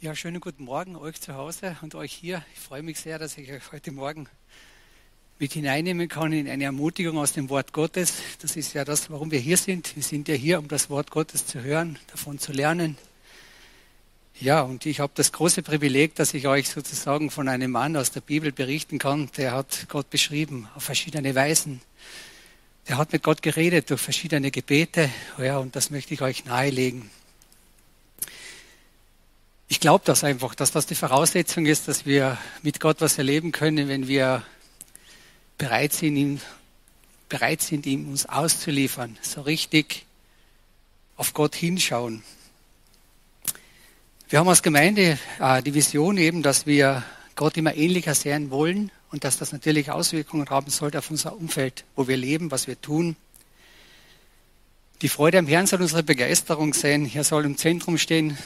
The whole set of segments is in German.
Ja, schönen guten Morgen euch zu Hause und euch hier. Ich freue mich sehr, dass ich euch heute Morgen mit hineinnehmen kann in eine Ermutigung aus dem Wort Gottes. Das ist ja das, warum wir hier sind. Wir sind ja hier, um das Wort Gottes zu hören, davon zu lernen. Ja, und ich habe das große Privileg, dass ich euch sozusagen von einem Mann aus der Bibel berichten kann, der hat Gott beschrieben auf verschiedene Weisen. Der hat mit Gott geredet durch verschiedene Gebete. Ja, und das möchte ich euch nahelegen. Ich glaube das einfach, dass das die Voraussetzung ist, dass wir mit Gott was erleben können, wenn wir bereit sind, ihn, bereit sind, ihm uns auszuliefern, so richtig auf Gott hinschauen. Wir haben als Gemeinde äh, die Vision eben, dass wir Gott immer ähnlicher sehen wollen und dass das natürlich Auswirkungen haben sollte auf unser Umfeld, wo wir leben, was wir tun. Die Freude am Herrn soll unsere Begeisterung sein. Hier soll im Zentrum stehen,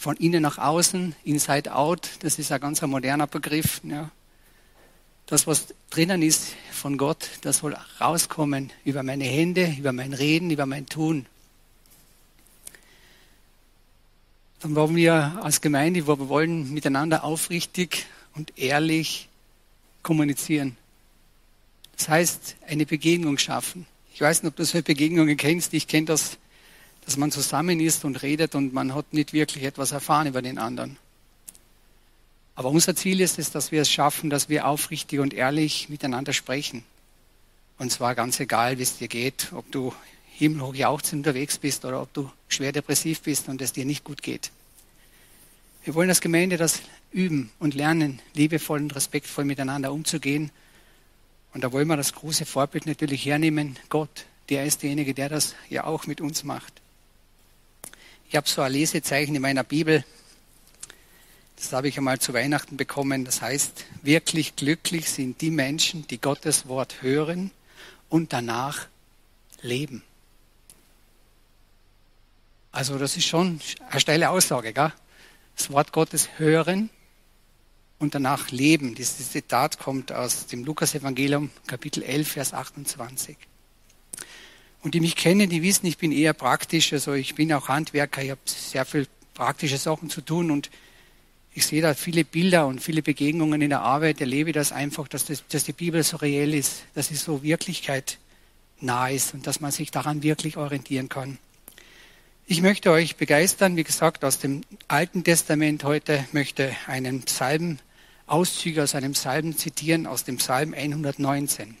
von innen nach außen, inside out, das ist ein ganz moderner Begriff. Ja. Das, was drinnen ist von Gott, das soll rauskommen über meine Hände, über mein Reden, über mein Tun. Dann wollen wir als Gemeinde, wo wir wollen miteinander aufrichtig und ehrlich kommunizieren. Das heißt, eine Begegnung schaffen. Ich weiß nicht, ob du solche Begegnungen kennst. Ich kenne das dass man zusammen ist und redet und man hat nicht wirklich etwas erfahren über den anderen. Aber unser Ziel ist es, dass wir es schaffen, dass wir aufrichtig und ehrlich miteinander sprechen. Und zwar ganz egal, wie es dir geht, ob du himmelhoch jauchzend unterwegs bist oder ob du schwer depressiv bist und es dir nicht gut geht. Wir wollen als Gemeinde das üben und lernen, liebevoll und respektvoll miteinander umzugehen. Und da wollen wir das große Vorbild natürlich hernehmen, Gott. Der ist derjenige, der das ja auch mit uns macht. Ich habe so ein Lesezeichen in meiner Bibel. Das habe ich einmal zu Weihnachten bekommen. Das heißt, wirklich glücklich sind die Menschen, die Gottes Wort hören und danach leben. Also das ist schon eine steile Aussage. Gell? Das Wort Gottes hören und danach leben. Dieses Zitat kommt aus dem Lukas-Evangelium, Kapitel 11, Vers 28. Und die mich kennen, die wissen, ich bin eher praktisch. Also ich bin auch Handwerker, ich habe sehr viel praktische Sachen zu tun und ich sehe da viele Bilder und viele Begegnungen in der Arbeit, erlebe das einfach, dass, das, dass die Bibel so reell ist, dass sie so Wirklichkeit nah ist und dass man sich daran wirklich orientieren kann. Ich möchte euch begeistern, wie gesagt, aus dem Alten Testament heute möchte einen Psalm, Auszüge aus einem Psalm zitieren, aus dem Psalm 119.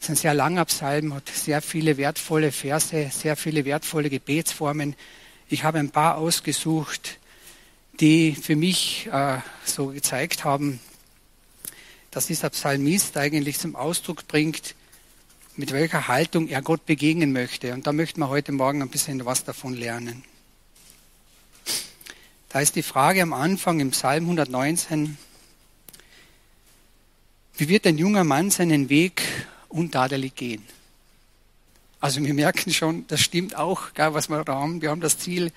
Es ist ein sehr langer Psalm, hat sehr viele wertvolle Verse, sehr viele wertvolle Gebetsformen. Ich habe ein paar ausgesucht, die für mich äh, so gezeigt haben, dass dieser Psalmist eigentlich zum Ausdruck bringt, mit welcher Haltung er Gott begegnen möchte. Und da möchten wir heute Morgen ein bisschen was davon lernen. Da ist die Frage am Anfang im Psalm 119, wie wird ein junger Mann seinen Weg untadelig gehen. Also wir merken schon, das stimmt auch, gell, was wir da haben. Wir haben das Ziel,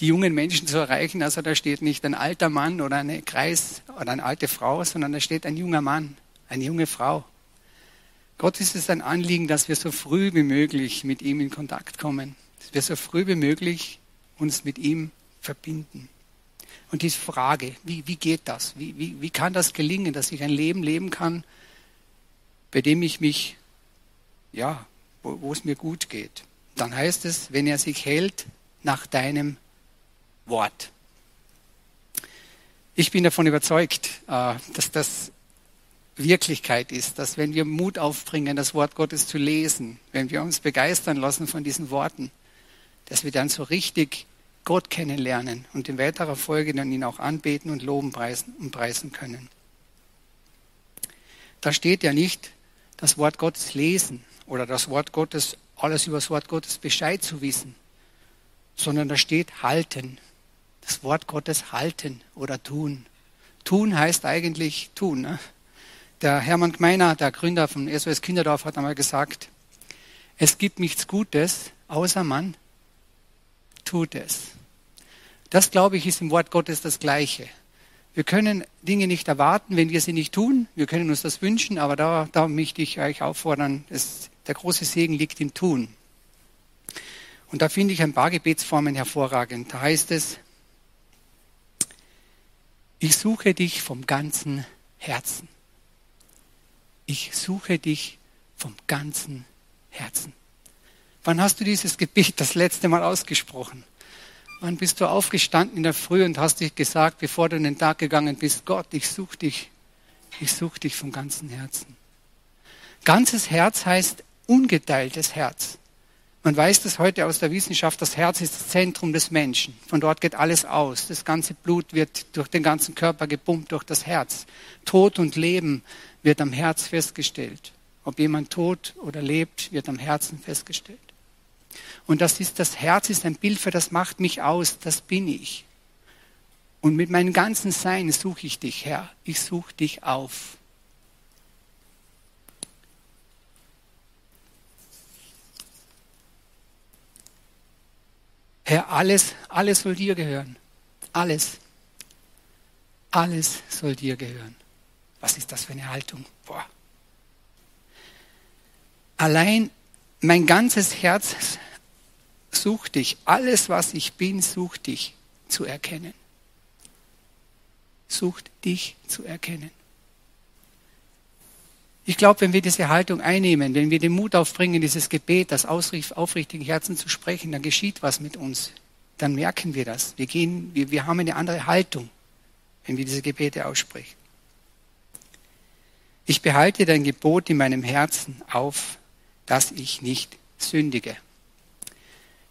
die jungen Menschen zu erreichen. Also da steht nicht ein alter Mann oder eine Kreis oder eine alte Frau, sondern da steht ein junger Mann, eine junge Frau. Gott ist es ein Anliegen, dass wir so früh wie möglich mit ihm in Kontakt kommen, dass wir so früh wie möglich uns mit ihm verbinden. Und die Frage, wie, wie geht das? Wie, wie, wie kann das gelingen, dass ich ein Leben leben kann, bei dem ich mich, ja, wo, wo es mir gut geht. Dann heißt es, wenn er sich hält nach deinem Wort. Ich bin davon überzeugt, äh, dass das Wirklichkeit ist, dass wenn wir Mut aufbringen, das Wort Gottes zu lesen, wenn wir uns begeistern lassen von diesen Worten, dass wir dann so richtig Gott kennenlernen und in weiterer Folge dann ihn auch anbeten und loben preisen und preisen können. Da steht ja nicht, das Wort Gottes lesen oder das Wort Gottes, alles über das Wort Gottes Bescheid zu wissen, sondern da steht halten. Das Wort Gottes halten oder tun. Tun heißt eigentlich tun. Ne? Der Hermann Gmeiner, der Gründer von SOS Kinderdorf, hat einmal gesagt, es gibt nichts Gutes, außer man tut es. Das, glaube ich, ist im Wort Gottes das Gleiche. Wir können Dinge nicht erwarten, wenn wir sie nicht tun. Wir können uns das wünschen, aber da, da möchte ich euch auffordern, es, der große Segen liegt im Tun. Und da finde ich ein paar Gebetsformen hervorragend. Da heißt es, Ich suche dich vom ganzen Herzen. Ich suche dich vom ganzen Herzen. Wann hast du dieses Gebet das letzte Mal ausgesprochen? Wann bist du aufgestanden in der Früh und hast dich gesagt, bevor du in den Tag gegangen bist, Gott, ich suche dich, ich suche dich vom ganzen Herzen. Ganzes Herz heißt ungeteiltes Herz. Man weiß das heute aus der Wissenschaft, das Herz ist das Zentrum des Menschen. Von dort geht alles aus. Das ganze Blut wird durch den ganzen Körper gepumpt, durch das Herz. Tod und Leben wird am Herz festgestellt. Ob jemand tot oder lebt, wird am Herzen festgestellt. Und das ist, das Herz ist ein Bild für das macht mich aus, das bin ich. Und mit meinem ganzen Sein suche ich dich, Herr. Ich suche dich auf. Herr, alles, alles soll dir gehören. Alles. Alles soll dir gehören. Was ist das für eine Haltung? Boah. Allein mein ganzes Herz sucht dich. Alles, was ich bin, sucht dich zu erkennen. Sucht dich zu erkennen. Ich glaube, wenn wir diese Haltung einnehmen, wenn wir den Mut aufbringen, dieses Gebet, das aufrichtigen Herzen zu sprechen, dann geschieht was mit uns. Dann merken wir das. Wir, gehen, wir, wir haben eine andere Haltung, wenn wir diese Gebete aussprechen. Ich behalte dein Gebot in meinem Herzen auf, dass ich nicht sündige.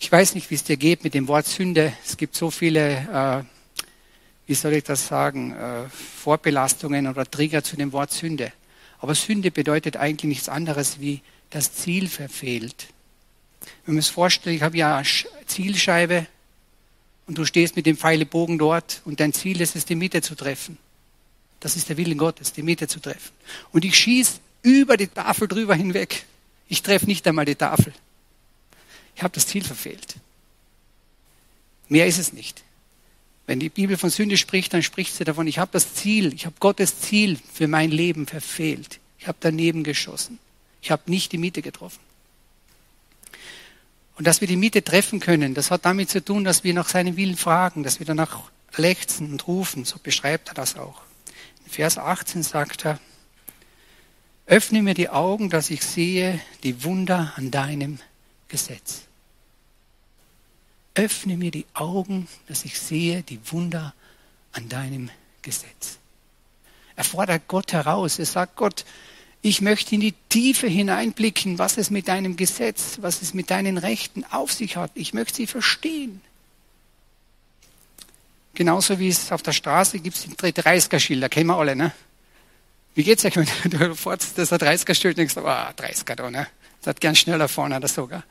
Ich weiß nicht, wie es dir geht mit dem Wort Sünde. Es gibt so viele, äh, wie soll ich das sagen, äh, Vorbelastungen oder Trigger zu dem Wort Sünde. Aber Sünde bedeutet eigentlich nichts anderes wie das Ziel verfehlt. Wenn man es vorstellt, ich habe ja eine Zielscheibe und du stehst mit dem Pfeilebogen dort und dein Ziel ist es, die Mitte zu treffen. Das ist der Wille Gottes, die Mitte zu treffen. Und ich schieße über die Tafel drüber hinweg. Ich treffe nicht einmal die Tafel. Ich habe das Ziel verfehlt. Mehr ist es nicht. Wenn die Bibel von Sünde spricht, dann spricht sie davon, ich habe das Ziel, ich habe Gottes Ziel für mein Leben verfehlt. Ich habe daneben geschossen. Ich habe nicht die Mitte getroffen. Und dass wir die Mitte treffen können, das hat damit zu tun, dass wir nach seinem Willen fragen, dass wir danach lechzen und rufen. So beschreibt er das auch. In Vers 18 sagt er, öffne mir die Augen, dass ich sehe die Wunder an deinem Gesetz öffne mir die Augen, dass ich sehe die Wunder an deinem Gesetz. Er fordert Gott heraus. Er sagt, Gott, ich möchte in die Tiefe hineinblicken, was es mit deinem Gesetz, was es mit deinen Rechten auf sich hat. Ich möchte sie verstehen. Genauso wie es auf der Straße gibt, sind 30er-Schilder, kennen wir alle, ne? Wie geht's euch, wenn du fährst, das ist ein 30er-Schild, denkst ah, oh, 30er da, ne? Das hat gern schneller vorne oder sogar.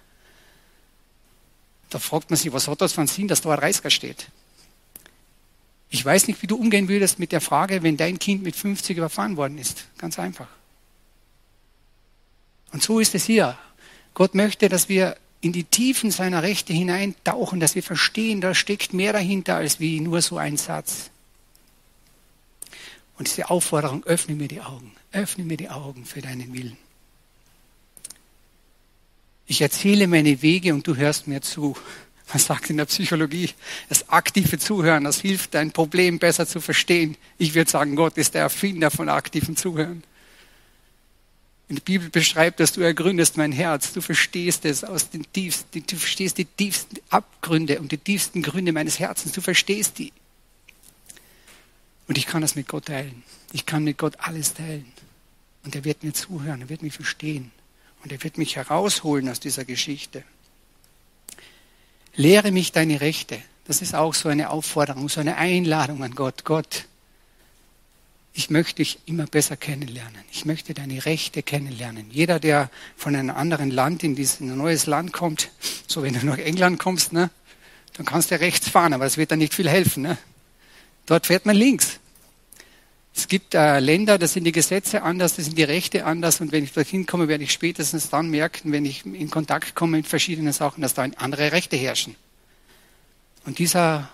Da fragt man sich, was hat das für einen Sinn, dass da ein 30er steht? Ich weiß nicht, wie du umgehen würdest mit der Frage, wenn dein Kind mit 50 überfahren worden ist. Ganz einfach. Und so ist es hier. Gott möchte, dass wir in die Tiefen seiner Rechte hineintauchen, dass wir verstehen, da steckt mehr dahinter als wie nur so ein Satz. Und diese Aufforderung, öffne mir die Augen, öffne mir die Augen für deinen Willen. Ich erzähle meine Wege und du hörst mir zu. Man sagt in der Psychologie, das aktive Zuhören, das hilft, dein Problem besser zu verstehen. Ich würde sagen, Gott ist der Erfinder von aktivem Zuhören. In der Bibel beschreibt, dass du ergründest mein Herz. Du verstehst es aus den tiefsten, du verstehst die tiefsten Abgründe und die tiefsten Gründe meines Herzens. Du verstehst die. Und ich kann das mit Gott teilen. Ich kann mit Gott alles teilen. Und er wird mir zuhören, er wird mich verstehen. Und er wird mich herausholen aus dieser Geschichte. Lehre mich deine Rechte. Das ist auch so eine Aufforderung, so eine Einladung an Gott. Gott, ich möchte dich immer besser kennenlernen. Ich möchte deine Rechte kennenlernen. Jeder, der von einem anderen Land in dieses neues Land kommt, so wenn du nach England kommst, ne, dann kannst du rechts fahren, aber es wird dann nicht viel helfen. Ne? Dort fährt man links. Es gibt äh, Länder, da sind die Gesetze anders, da sind die Rechte anders und wenn ich dorthin komme, werde ich spätestens dann merken, wenn ich in Kontakt komme mit verschiedenen Sachen, dass da andere Rechte herrschen. Und dieser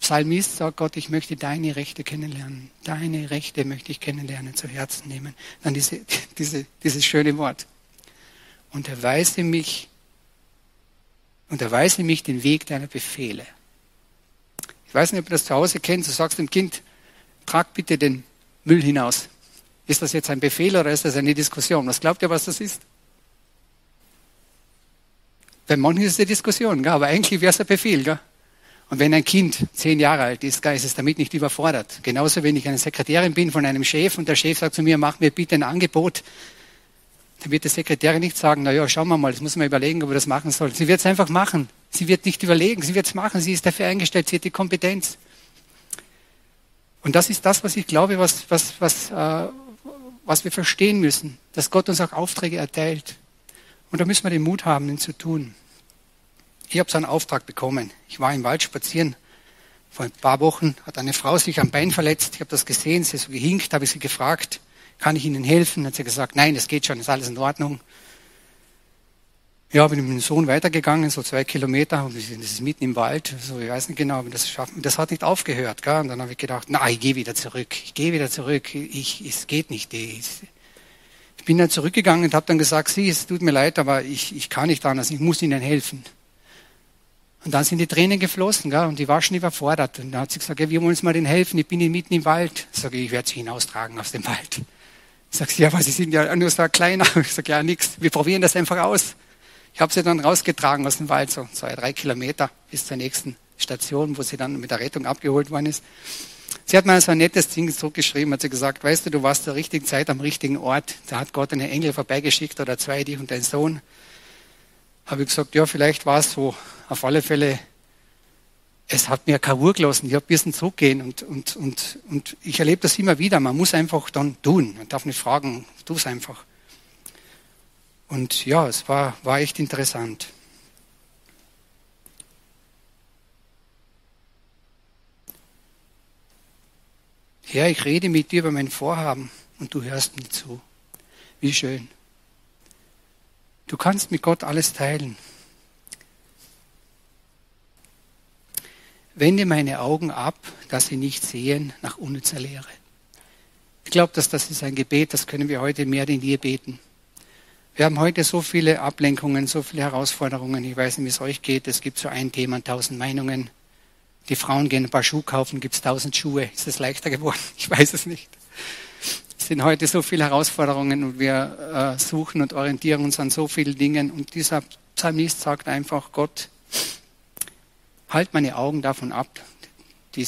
Psalmist sagt Gott, ich möchte deine Rechte kennenlernen. Deine Rechte möchte ich kennenlernen, zu Herzen nehmen. Dann diese, diese, dieses schöne Wort. Und erweise mich, und erweise mich den Weg deiner Befehle. Ich weiß nicht, ob du das zu Hause kennst. Du sagst dem Kind, trag bitte den Müll hinaus. Ist das jetzt ein Befehl oder ist das eine Diskussion? Was glaubt ihr, was das ist? Bei manchen ist es eine Diskussion, gell? aber eigentlich wäre es ein Befehl. Gell? Und wenn ein Kind zehn Jahre alt ist, ist es damit nicht überfordert. Genauso, wenn ich eine Sekretärin bin von einem Chef und der Chef sagt zu mir, mach mir bitte ein Angebot, dann wird die Sekretärin nicht sagen, na ja, schauen wir mal, das muss man überlegen, ob wir das machen sollen. Sie wird es einfach machen. Sie wird nicht überlegen, sie wird es machen. Sie ist dafür eingestellt, sie hat die Kompetenz. Und das ist das, was ich glaube, was, was, was, äh, was wir verstehen müssen, dass Gott uns auch Aufträge erteilt. Und da müssen wir den Mut haben, ihn zu tun. Ich habe so einen Auftrag bekommen. Ich war im Wald spazieren. Vor ein paar Wochen hat eine Frau sich am Bein verletzt. Ich habe das gesehen, sie ist so gehinkt, habe ich sie gefragt, kann ich Ihnen helfen? Hat sie gesagt, nein, das geht schon, ist alles in Ordnung. Ja, bin mit dem Sohn weitergegangen, so zwei Kilometer, und das ist mitten im Wald, so, ich weiß nicht genau, aber das schafft, das hat nicht aufgehört, gell? Und dann habe ich gedacht, na, ich gehe wieder zurück, ich gehe wieder zurück, ich, es geht nicht, ich, ich bin dann zurückgegangen und habe dann gesagt, Sie, es tut mir leid, aber ich, ich kann nicht anders, ich muss Ihnen helfen. Und dann sind die Tränen geflossen, gell? und die war schon überfordert. Und dann hat sie gesagt, ja, wir wollen uns mal den helfen, ich bin mitten im Wald. Ich sage, ich werde sie hinaustragen aus dem Wald. Ich sage, ja, aber Sie sind ja nur so ein kleiner. Ich sage, ja, nix, wir probieren das einfach aus. Ich habe sie dann rausgetragen aus dem Wald, so zwei, drei Kilometer bis zur nächsten Station, wo sie dann mit der Rettung abgeholt worden ist. Sie hat mir so ein nettes Ding zurückgeschrieben, hat sie gesagt, weißt du, du warst zur richtigen Zeit am richtigen Ort. Da hat Gott einen Engel vorbeigeschickt oder zwei, dich und dein Sohn habe ich gesagt, ja, vielleicht war es so. Auf alle Fälle, es hat mir keine Ruhe gelassen. Ich habe ein bisschen zurückgehen und, und, und, und ich erlebe das immer wieder. Man muss einfach dann tun. Man darf nicht fragen, tu es einfach. Und ja, es war, war echt interessant. Herr, ich rede mit dir über mein Vorhaben und du hörst mir zu. Wie schön. Du kannst mit Gott alles teilen. Wende meine Augen ab, dass sie nicht sehen nach unnützer Lehre. Ich glaube, dass das ist ein Gebet, das können wir heute mehr denn je beten. Wir haben heute so viele Ablenkungen, so viele Herausforderungen. Ich weiß nicht, wie es euch geht. Es gibt so ein Thema, tausend Meinungen. Die Frauen gehen ein paar Schuhe kaufen, gibt es tausend Schuhe. Ist es leichter geworden? Ich weiß es nicht sind heute so viele Herausforderungen und wir äh, suchen und orientieren uns an so vielen Dingen. Und dieser Psalmist sagt einfach, Gott, halt meine Augen davon ab, die,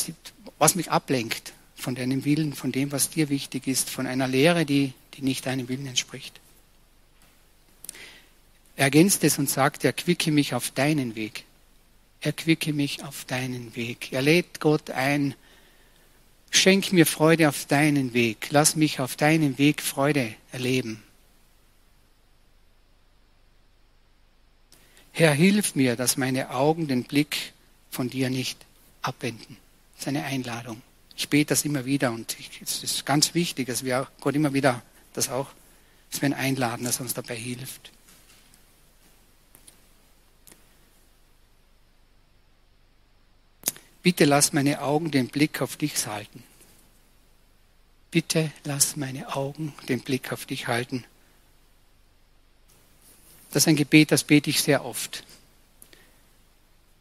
was mich ablenkt von deinem Willen, von dem, was dir wichtig ist, von einer Lehre, die, die nicht deinem Willen entspricht. Er ergänzt es und sagt, erquicke mich auf deinen Weg. Erquicke mich auf deinen Weg. Er lädt Gott ein, Schenk mir Freude auf deinen Weg. Lass mich auf deinem Weg Freude erleben. Herr, hilf mir, dass meine Augen den Blick von dir nicht abwenden. Das ist eine Einladung. Ich bete das immer wieder und es ist ganz wichtig, dass wir Gott immer wieder das auch, dass wir ihn einladen, dass er uns dabei hilft. Bitte lass meine Augen den Blick auf dich halten. Bitte lass meine Augen den Blick auf dich halten. Das ist ein Gebet, das bete ich sehr oft.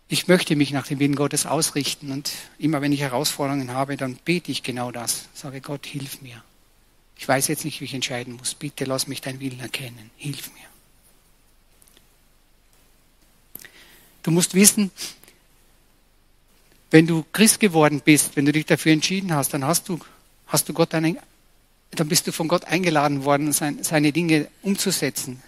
Ich möchte mich nach dem Willen Gottes ausrichten und immer wenn ich Herausforderungen habe, dann bete ich genau das. Sage Gott, hilf mir. Ich weiß jetzt nicht, wie ich entscheiden muss. Bitte lass mich deinen Willen erkennen. Hilf mir. Du musst wissen, wenn du Christ geworden bist, wenn du dich dafür entschieden hast, dann hast du, hast du Gott einen, dann bist du von Gott eingeladen worden, seine Dinge umzusetzen.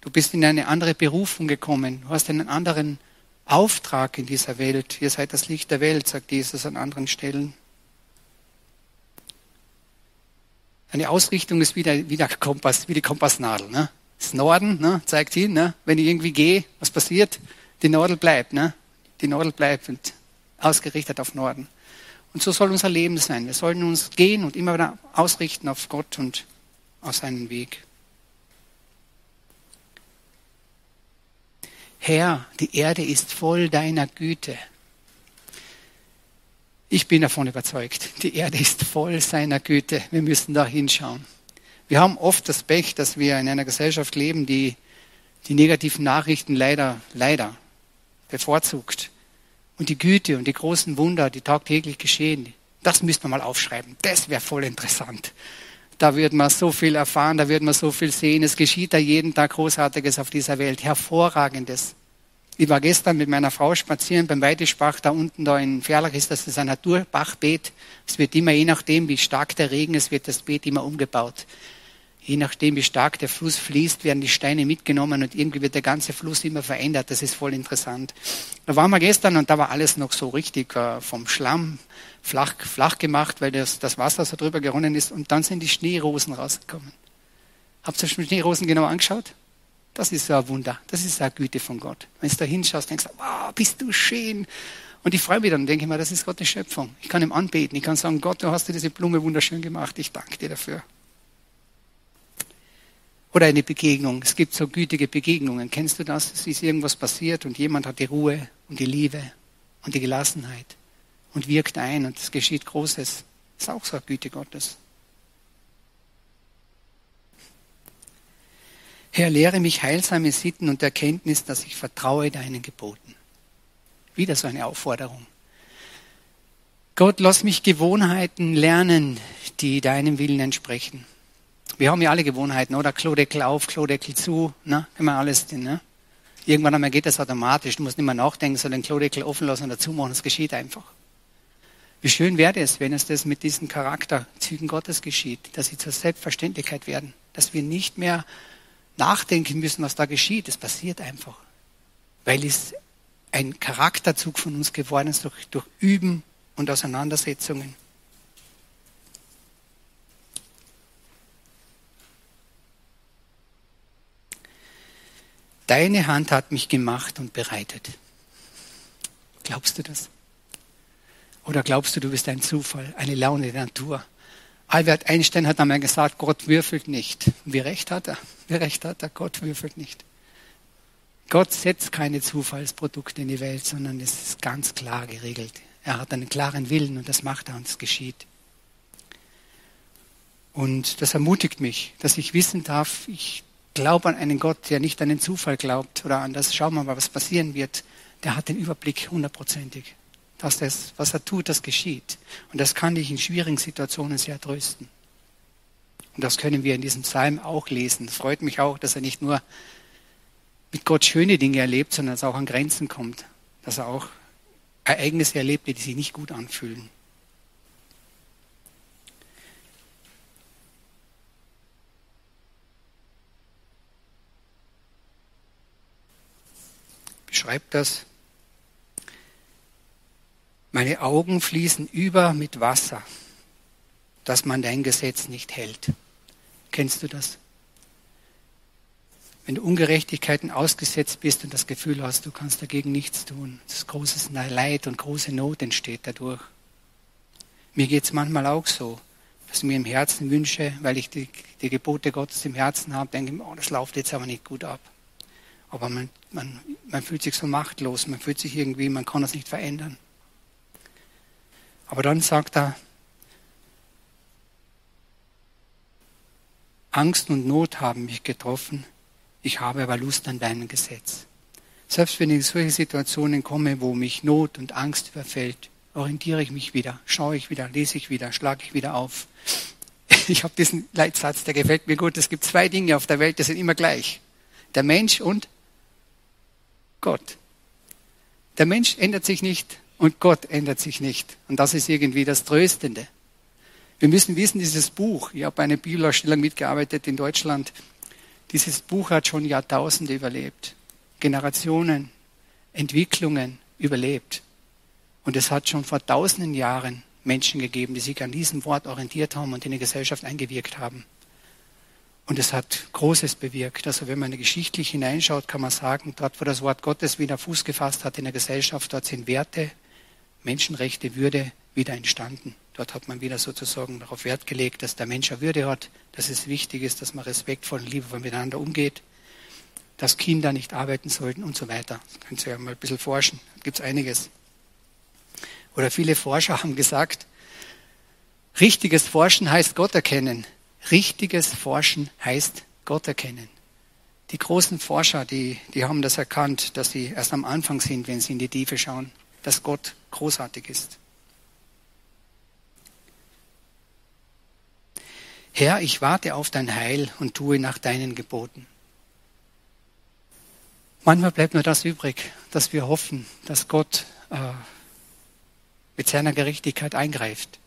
Du bist in eine andere Berufung gekommen. Du hast einen anderen Auftrag in dieser Welt. Ihr seid das Licht der Welt, sagt Jesus an anderen Stellen. Eine Ausrichtung ist wie der, wie der Kompass, wie die Kompassnadel. Ne? Das Norden ne, zeigt hin, ne? wenn ich irgendwie gehe, was passiert? Die Nadel bleibt. Ne? Die Nadel bleibt. Und ausgerichtet auf Norden. Und so soll unser Leben sein. Wir sollen uns gehen und immer wieder ausrichten auf Gott und auf seinen Weg. Herr, die Erde ist voll deiner Güte. Ich bin davon überzeugt, die Erde ist voll seiner Güte. Wir müssen da hinschauen. Wir haben oft das Pech, dass wir in einer Gesellschaft leben, die die negativen Nachrichten leider, leider bevorzugt und die Güte und die großen Wunder, die tagtäglich geschehen, Das müsste man mal aufschreiben. Das wäre voll interessant. Da wird man so viel erfahren, da wird man so viel sehen. Es geschieht da jeden Tag Großartiges auf dieser Welt, Hervorragendes. Ich war gestern mit meiner Frau spazieren beim Weidesbach, da unten da in Ferlach ist das ein Naturbachbeet. Es wird immer, je nachdem wie stark der Regen ist, wird das Beet immer umgebaut. Je nachdem, wie stark der Fluss fließt, werden die Steine mitgenommen und irgendwie wird der ganze Fluss immer verändert. Das ist voll interessant. Da waren wir gestern und da war alles noch so richtig äh, vom Schlamm flach, flach gemacht, weil das, das Wasser so drüber geronnen ist. Und dann sind die Schneerosen rausgekommen. Habt ihr schon Schneerosen genau angeschaut? Das ist so ein Wunder. Das ist eine Güte von Gott. Wenn du da hinschaust, denkst du, wow, bist du schön. Und ich freue mich dann, denke ich mir, das ist Gottes Schöpfung. Ich kann ihm anbeten. Ich kann sagen, Gott, du hast dir diese Blume wunderschön gemacht. Ich danke dir dafür. Oder eine Begegnung. Es gibt so gütige Begegnungen. Kennst du das? Es ist irgendwas passiert und jemand hat die Ruhe und die Liebe und die Gelassenheit und wirkt ein und es geschieht Großes. Das ist auch so eine Güte Gottes. Herr, lehre mich heilsame Sitten und Erkenntnis, dass ich vertraue deinen Geboten. Wieder so eine Aufforderung. Gott, lass mich Gewohnheiten lernen, die deinem Willen entsprechen. Wir haben ja alle Gewohnheiten, oder? Klodeckel auf, Klodeckel zu, ne? Immer alles, ne? Irgendwann einmal geht das automatisch. Du musst nicht mehr nachdenken, sondern den Klodeckel offen lassen und dazu machen. Es geschieht einfach. Wie schön wäre es, wenn es das mit diesen Charakterzügen Gottes geschieht, dass sie zur Selbstverständlichkeit werden, dass wir nicht mehr nachdenken müssen, was da geschieht. Es passiert einfach, weil es ein Charakterzug von uns geworden ist durch, durch Üben und Auseinandersetzungen. Deine Hand hat mich gemacht und bereitet. Glaubst du das? Oder glaubst du, du bist ein Zufall, eine Laune der Natur? Albert Einstein hat einmal gesagt, Gott würfelt nicht. wie recht hat er? Wie recht hat er? Gott würfelt nicht. Gott setzt keine Zufallsprodukte in die Welt, sondern es ist ganz klar geregelt. Er hat einen klaren Willen und das macht er und es geschieht. Und das ermutigt mich, dass ich wissen darf, ich Glaub an einen Gott, der nicht an den Zufall glaubt oder an das, schauen wir mal, was passieren wird, der hat den Überblick hundertprozentig. Dass das, was er tut, das geschieht. Und das kann dich in schwierigen Situationen sehr trösten. Und das können wir in diesem Psalm auch lesen. Es freut mich auch, dass er nicht nur mit Gott schöne Dinge erlebt, sondern dass er auch an Grenzen kommt. Dass er auch Ereignisse erlebt, die sich nicht gut anfühlen. Beschreibt das. Meine Augen fließen über mit Wasser, dass man dein Gesetz nicht hält. Kennst du das? Wenn du Ungerechtigkeiten ausgesetzt bist und das Gefühl hast, du kannst dagegen nichts tun, das großes Leid und große Not entsteht dadurch. Mir geht es manchmal auch so, dass ich mir im Herzen wünsche, weil ich die, die Gebote Gottes im Herzen habe, denke, oh, das läuft jetzt aber nicht gut ab. Aber man, man, man fühlt sich so machtlos, man fühlt sich irgendwie, man kann das nicht verändern. Aber dann sagt er, Angst und Not haben mich getroffen, ich habe aber Lust an deinem Gesetz. Selbst wenn ich in solche Situationen komme, wo mich Not und Angst überfällt, orientiere ich mich wieder, schaue ich wieder, lese ich wieder, schlage ich wieder auf. Ich habe diesen Leitsatz, der gefällt mir gut. Es gibt zwei Dinge auf der Welt, die sind immer gleich. Der Mensch und Gott. Der Mensch ändert sich nicht und Gott ändert sich nicht. Und das ist irgendwie das Tröstende. Wir müssen wissen, dieses Buch, ich habe bei einer Bibelausstellung mitgearbeitet in Deutschland, dieses Buch hat schon Jahrtausende überlebt, Generationen, Entwicklungen überlebt. Und es hat schon vor tausenden Jahren Menschen gegeben, die sich an diesem Wort orientiert haben und in die Gesellschaft eingewirkt haben. Und es hat Großes bewirkt. Also wenn man geschichtlich hineinschaut, kann man sagen, dort, wo das Wort Gottes wieder Fuß gefasst hat in der Gesellschaft, dort sind Werte, Menschenrechte, Würde wieder entstanden. Dort hat man wieder sozusagen darauf Wert gelegt, dass der Mensch eine Würde hat, dass es wichtig ist, dass man respektvoll und liebevoll miteinander umgeht, dass Kinder nicht arbeiten sollten und so weiter. Das können Sie ja mal ein bisschen forschen. Da gibt es einiges. Oder viele Forscher haben gesagt, richtiges Forschen heißt Gott erkennen. Richtiges Forschen heißt Gott erkennen. Die großen Forscher, die, die haben das erkannt, dass sie erst am Anfang sind, wenn sie in die Tiefe schauen, dass Gott großartig ist. Herr, ich warte auf dein Heil und tue nach deinen Geboten. Manchmal bleibt nur das übrig, dass wir hoffen, dass Gott äh, mit seiner Gerechtigkeit eingreift,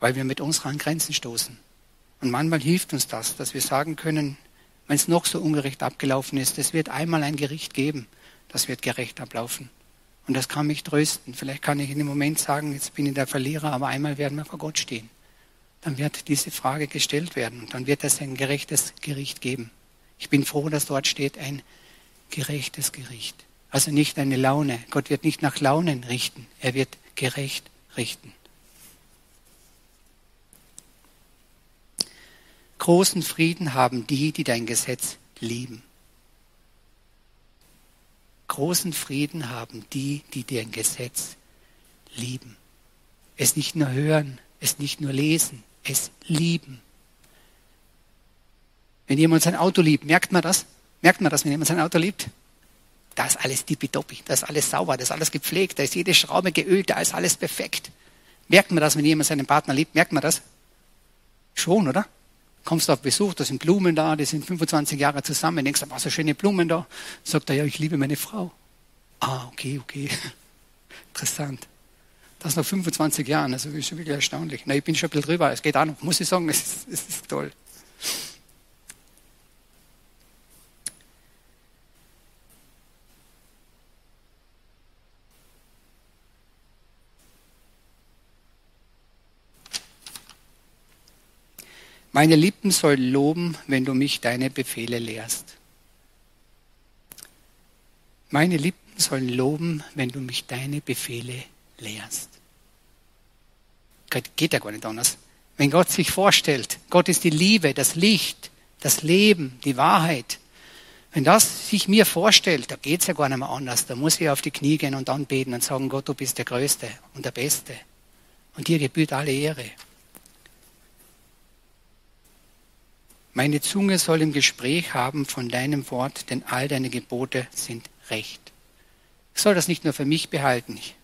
weil wir mit unseren Grenzen stoßen. Und manchmal hilft uns das, dass wir sagen können, wenn es noch so ungerecht abgelaufen ist, es wird einmal ein Gericht geben, das wird gerecht ablaufen. Und das kann mich trösten. Vielleicht kann ich in dem Moment sagen, jetzt bin ich der Verlierer, aber einmal werden wir vor Gott stehen. Dann wird diese Frage gestellt werden und dann wird es ein gerechtes Gericht geben. Ich bin froh, dass dort steht ein gerechtes Gericht. Also nicht eine Laune. Gott wird nicht nach Launen richten. Er wird gerecht richten. Großen Frieden haben die, die dein Gesetz lieben. Großen Frieden haben die, die dein Gesetz lieben. Es nicht nur hören, es nicht nur lesen, es lieben. Wenn jemand sein Auto liebt, merkt man das? Merkt man das, wenn jemand sein Auto liebt? Da ist alles tippitoppi, da ist alles sauber, da ist alles gepflegt, da ist jede Schraube geölt, da ist alles perfekt. Merkt man das, wenn jemand seinen Partner liebt? Merkt man das? Schon, oder? Kommst du auf Besuch, da sind Blumen da, die sind 25 Jahre zusammen, denkst du, was so schöne Blumen da. Sagt er, ja, ich liebe meine Frau. Ah, okay, okay. Interessant. Das nach 25 Jahren, also ist schon wirklich erstaunlich. Na, ich bin schon ein bisschen drüber, es geht auch noch, muss ich sagen, es ist, es ist toll. Meine Lippen sollen loben, wenn du mich deine Befehle lehrst. Meine Lippen sollen loben, wenn du mich deine Befehle lehrst. Geht ja gar nicht anders. Wenn Gott sich vorstellt, Gott ist die Liebe, das Licht, das Leben, die Wahrheit. Wenn das sich mir vorstellt, da geht es ja gar nicht mehr anders. Da muss ich auf die Knie gehen und anbeten und sagen, Gott, du bist der Größte und der Beste. Und dir gebührt alle Ehre. Meine Zunge soll im Gespräch haben von deinem Wort, denn all deine Gebote sind recht. Ich soll das nicht nur für mich behalten. Ich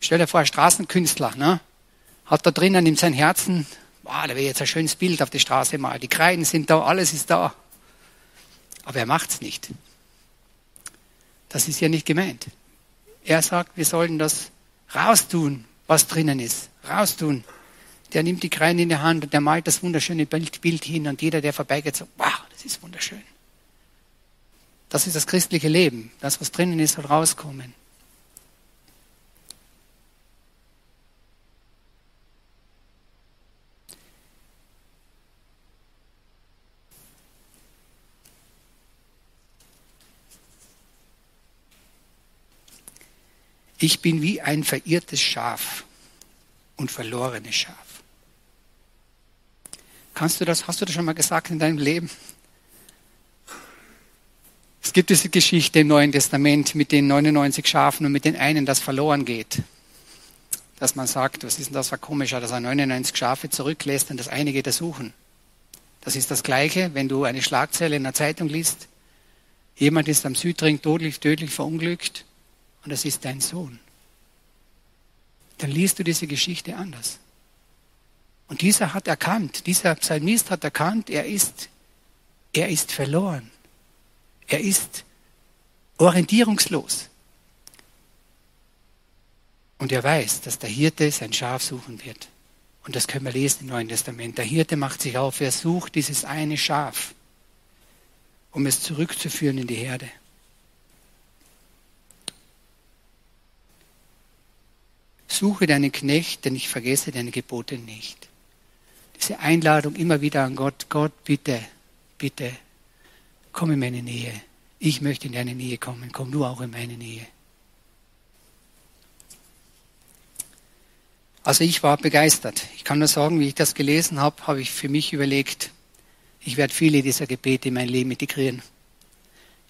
stell dir vor, ein Straßenkünstler, ne? hat da drinnen in seinem Herzen, wow, da wäre jetzt ein schönes Bild auf die Straße mal. Die Kreiden sind da, alles ist da. Aber er macht's nicht. Das ist ja nicht gemeint. Er sagt, wir sollen das raustun, was drinnen ist. Raustun der nimmt die Kreide in die Hand und der malt das wunderschöne Bild hin und jeder, der vorbeigeht, sagt, wow, das ist wunderschön. Das ist das christliche Leben. Das, was drinnen ist, soll rauskommen. Ich bin wie ein verirrtes Schaf und verlorenes Schaf. Kannst du das, hast du das schon mal gesagt in deinem Leben? Es gibt diese Geschichte im Neuen Testament mit den 99 Schafen und mit den einen, das verloren geht. Dass man sagt, was ist denn das für komischer, dass er 99 Schafe zurücklässt und das eine geht er suchen. Das ist das Gleiche, wenn du eine Schlagzeile in der Zeitung liest. Jemand ist am Südring tödlich, tödlich verunglückt und das ist dein Sohn. Dann liest du diese Geschichte anders. Dieser hat erkannt, dieser Psalmist hat erkannt, er ist, er ist verloren. Er ist orientierungslos. Und er weiß, dass der Hirte sein Schaf suchen wird. Und das können wir lesen im Neuen Testament. Der Hirte macht sich auf, er sucht dieses eine Schaf, um es zurückzuführen in die Herde. Suche deinen Knecht, denn ich vergesse deine Gebote nicht diese Einladung immer wieder an Gott, Gott, bitte, bitte, komm in meine Nähe. Ich möchte in deine Nähe kommen, komm du auch in meine Nähe. Also ich war begeistert. Ich kann nur sagen, wie ich das gelesen habe, habe ich für mich überlegt, ich werde viele dieser Gebete in mein Leben integrieren.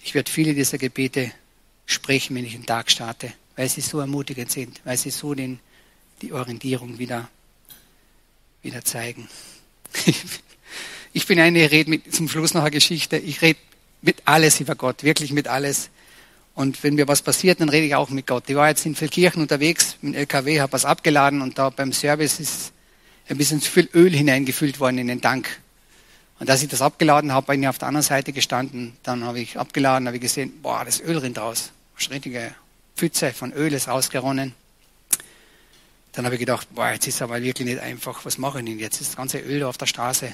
Ich werde viele dieser Gebete sprechen, wenn ich den Tag starte, weil sie so ermutigend sind, weil sie so den, die Orientierung wieder wieder zeigen. Ich bin eine, ich rede mit, zum Schluss noch eine Geschichte. Ich rede mit alles über Gott, wirklich mit alles. Und wenn mir was passiert, dann rede ich auch mit Gott. Ich war jetzt in Vilkirchen unterwegs mit dem LKW, habe was abgeladen und da beim Service ist ein bisschen zu viel Öl hineingefüllt worden in den Tank. Und als ich das abgeladen habe, bin ich auf der anderen Seite gestanden. Dann habe ich abgeladen, habe ich gesehen, boah, das Öl rinnt raus. Eine richtige Pfütze von Öl ist rausgeronnen. Dann habe ich gedacht, boah, jetzt ist aber wirklich nicht einfach. Was mache ich denn jetzt? Ist das ganze Öl auf der Straße.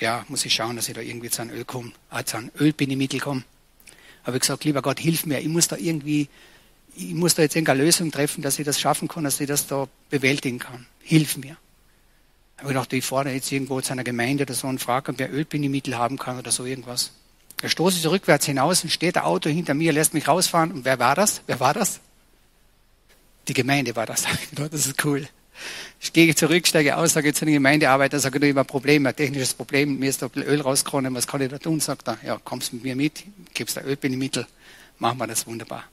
Ja, muss ich schauen, dass ich da irgendwie zu einem Öl komme, äh, zu einem Ölbindemittel komme. Habe ich gesagt, lieber Gott, hilf mir. Ich muss da irgendwie, ich muss da jetzt irgendeine Lösung treffen, dass ich das schaffen kann, dass ich das da bewältigen kann. Hilf mir. Habe ich gedacht, ich fahre jetzt irgendwo zu einer Gemeinde oder so und frage, ob ich Ölbindemittel haben kann oder so irgendwas. Da stoße ich rückwärts hinaus und steht ein Auto hinter mir, lässt mich rausfahren. Und wer war das? Wer war das? Die Gemeinde war das. Das ist cool. Ich gehe zurück, steige aus, sage zu den Gemeindearbeiter, sage, ich habe ein Problem, ein technisches Problem, mir ist da Öl rausgekommen, was kann ich da tun? Sagt er, ja, kommst mit mir mit, gibst da Ölbindemittel, machen wir das wunderbar.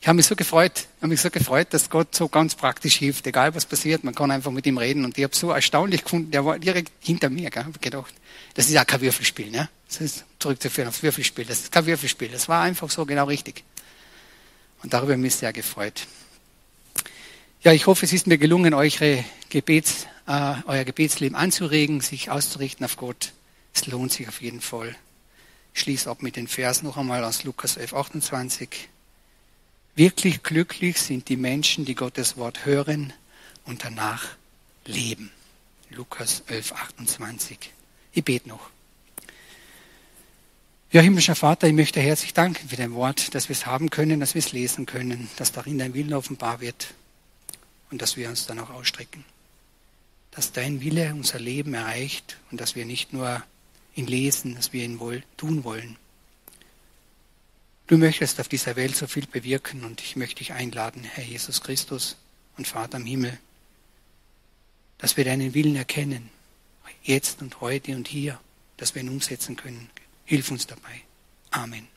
Ich habe mich so gefreut, habe mich so gefreut, dass Gott so ganz praktisch hilft, egal was passiert, man kann einfach mit ihm reden. Und ich habe so erstaunlich gefunden, der war direkt hinter mir, gell, habe gedacht, das ist ja kein Würfelspiel, ne? Das ist zurückzuführen aufs Würfelspiel, das ist kein Würfelspiel, das war einfach so genau richtig. Und darüber habe ich mich sehr gefreut. Ja, ich hoffe, es ist mir gelungen, eure Gebets, äh, euer Gebetsleben anzuregen, sich auszurichten auf Gott. Es lohnt sich auf jeden Fall. Ich schließe ab mit den Vers noch einmal aus Lukas 11, 28. Wirklich glücklich sind die Menschen, die Gottes Wort hören und danach leben. Lukas 11, 28. Ich bete noch. Ja, himmlischer Vater, ich möchte herzlich danken für dein Wort, dass wir es haben können, dass wir es lesen können, dass darin dein Willen offenbar wird und dass wir uns dann auch ausstrecken. Dass dein Wille unser Leben erreicht und dass wir nicht nur ihn lesen, dass wir ihn wohl tun wollen. Du möchtest auf dieser Welt so viel bewirken und ich möchte dich einladen, Herr Jesus Christus und Vater im Himmel, dass wir deinen Willen erkennen, jetzt und heute und hier, dass wir ihn umsetzen können. Hilf uns dabei. Amen.